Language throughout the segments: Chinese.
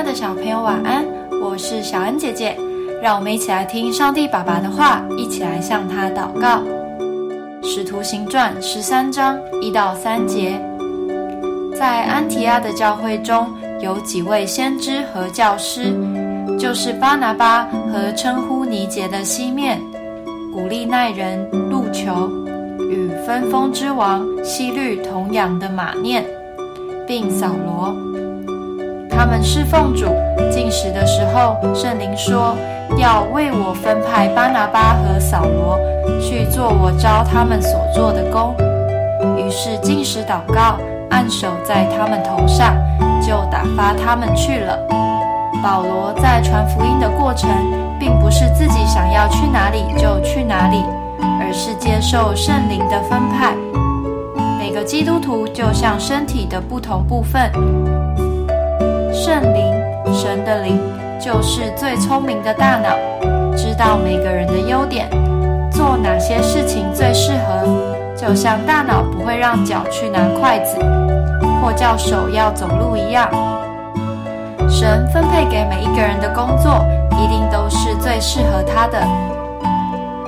爱的小朋友，晚安！我是小恩姐姐，让我们一起来听上帝爸爸的话，一起来向他祷告。使徒行传十三章一到三节，在安提阿的教会中有几位先知和教师，就是巴拿巴和称呼尼杰的西面、古利奈人路求与分封之王西律同养的马念，并扫罗。他们侍奉主进食的时候，圣灵说要为我分派巴拿巴和扫罗去做我招他们所做的工。于是进食祷告，按手在他们头上，就打发他们去了。保罗在传福音的过程，并不是自己想要去哪里就去哪里，而是接受圣灵的分派。每个基督徒就像身体的不同部分。圣灵，神的灵，就是最聪明的大脑，知道每个人的优点，做哪些事情最适合。就像大脑不会让脚去拿筷子，或叫手要走路一样，神分配给每一个人的工作，一定都是最适合他的。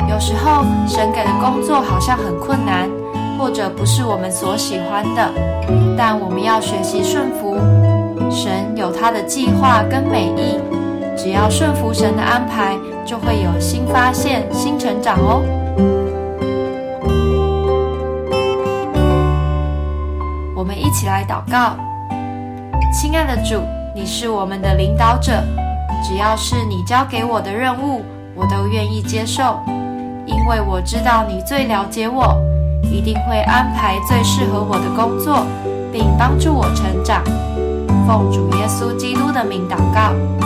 有时候，神给的工作好像很困难，或者不是我们所喜欢的，但我们要学习顺服。神有他的计划跟美意，只要顺服神的安排，就会有新发现、新成长哦。我们一起来祷告，亲爱的主，你是我们的领导者，只要是你交给我的任务，我都愿意接受，因为我知道你最了解我，一定会安排最适合我的工作，并帮助我成长。奉主耶稣基督的名祷告。